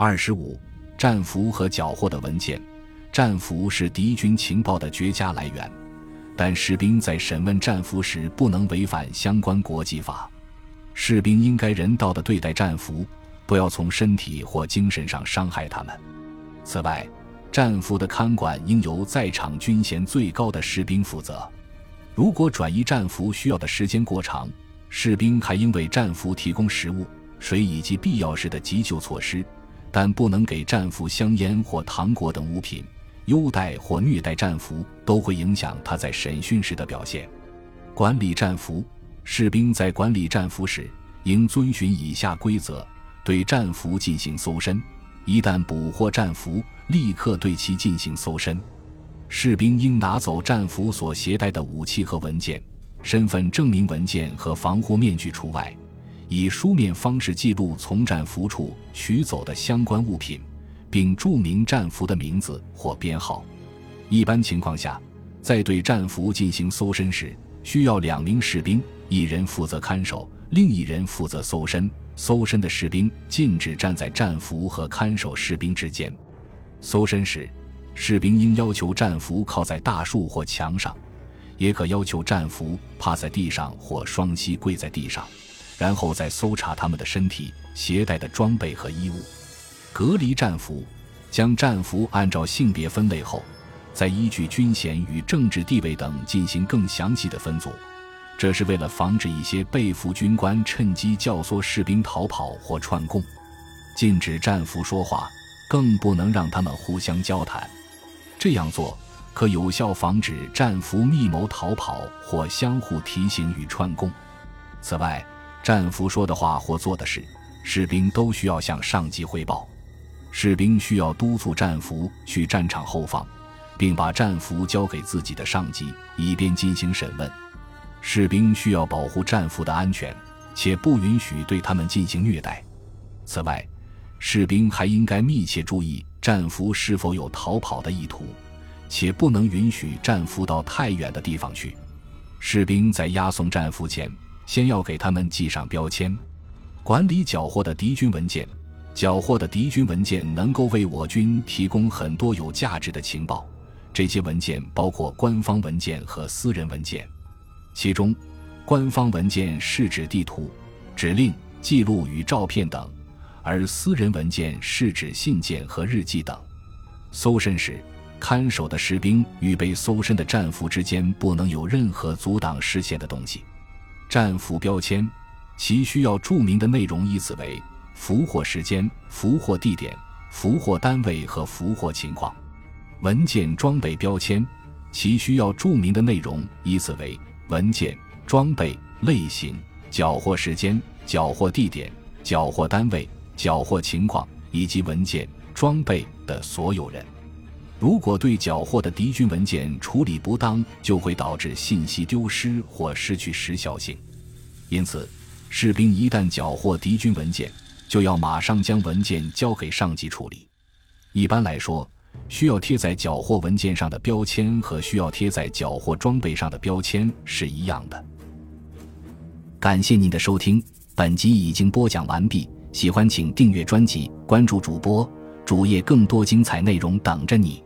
二十五，战俘和缴获的文件。战俘是敌军情报的绝佳来源，但士兵在审问战俘时不能违反相关国际法。士兵应该人道的对待战俘，不要从身体或精神上伤害他们。此外，战俘的看管应由在场军衔最高的士兵负责。如果转移战俘需要的时间过长，士兵还应为战俘提供食物、水以及必要时的急救措施，但不能给战俘香烟或糖果等物品。优待或虐待战俘都会影响他在审讯时的表现。管理战俘，士兵在管理战俘时应遵循以下规则：对战俘进行搜身，一旦捕获战俘，立刻对其进行搜身。士兵应拿走战俘所携带的武器和文件，身份证明文件和防护面具除外，以书面方式记录从战俘处取走的相关物品。并注明战俘的名字或编号。一般情况下，在对战俘进行搜身时，需要两名士兵，一人负责看守，另一人负责搜身。搜身的士兵禁止站在战俘和看守士兵之间。搜身时，士兵应要求战俘靠在大树或墙上，也可要求战俘趴在地上或双膝跪在地上，然后再搜查他们的身体、携带的装备和衣物。隔离战俘，将战俘按照性别分类后，再依据军衔与政治地位等进行更详细的分组。这是为了防止一些被俘军官趁机教唆士兵逃跑或串供。禁止战俘说话，更不能让他们互相交谈。这样做可有效防止战俘密谋逃跑或相互提醒与串供。此外，战俘说的话或做的事，士兵都需要向上级汇报。士兵需要督促战俘去战场后方，并把战俘交给自己的上级，以便进行审问。士兵需要保护战俘的安全，且不允许对他们进行虐待。此外，士兵还应该密切注意战俘是否有逃跑的意图，且不能允许战俘到太远的地方去。士兵在押送战俘前，先要给他们系上标签。管理缴获的敌军文件。缴获的敌军文件能够为我军提供很多有价值的情报，这些文件包括官方文件和私人文件。其中，官方文件是指地图、指令、记录与照片等，而私人文件是指信件和日记等。搜身时，看守的士兵与被搜身的战俘之间不能有任何阻挡视线的东西。战俘标签，其需要注明的内容依次为。俘获时间、俘获地点、俘获单位和俘获情况。文件装备标签，其需要注明的内容依次为文件、装备类型、缴获时间、缴获地点、缴获单位、缴获情况以及文件、装备的所有人。如果对缴获的敌军文件处理不当，就会导致信息丢失或失去时效性。因此，士兵一旦缴获敌军文件，就要马上将文件交给上级处理。一般来说，需要贴在缴获文件上的标签和需要贴在缴获装备上的标签是一样的。感谢您的收听，本集已经播讲完毕。喜欢请订阅专辑，关注主播主页，更多精彩内容等着你。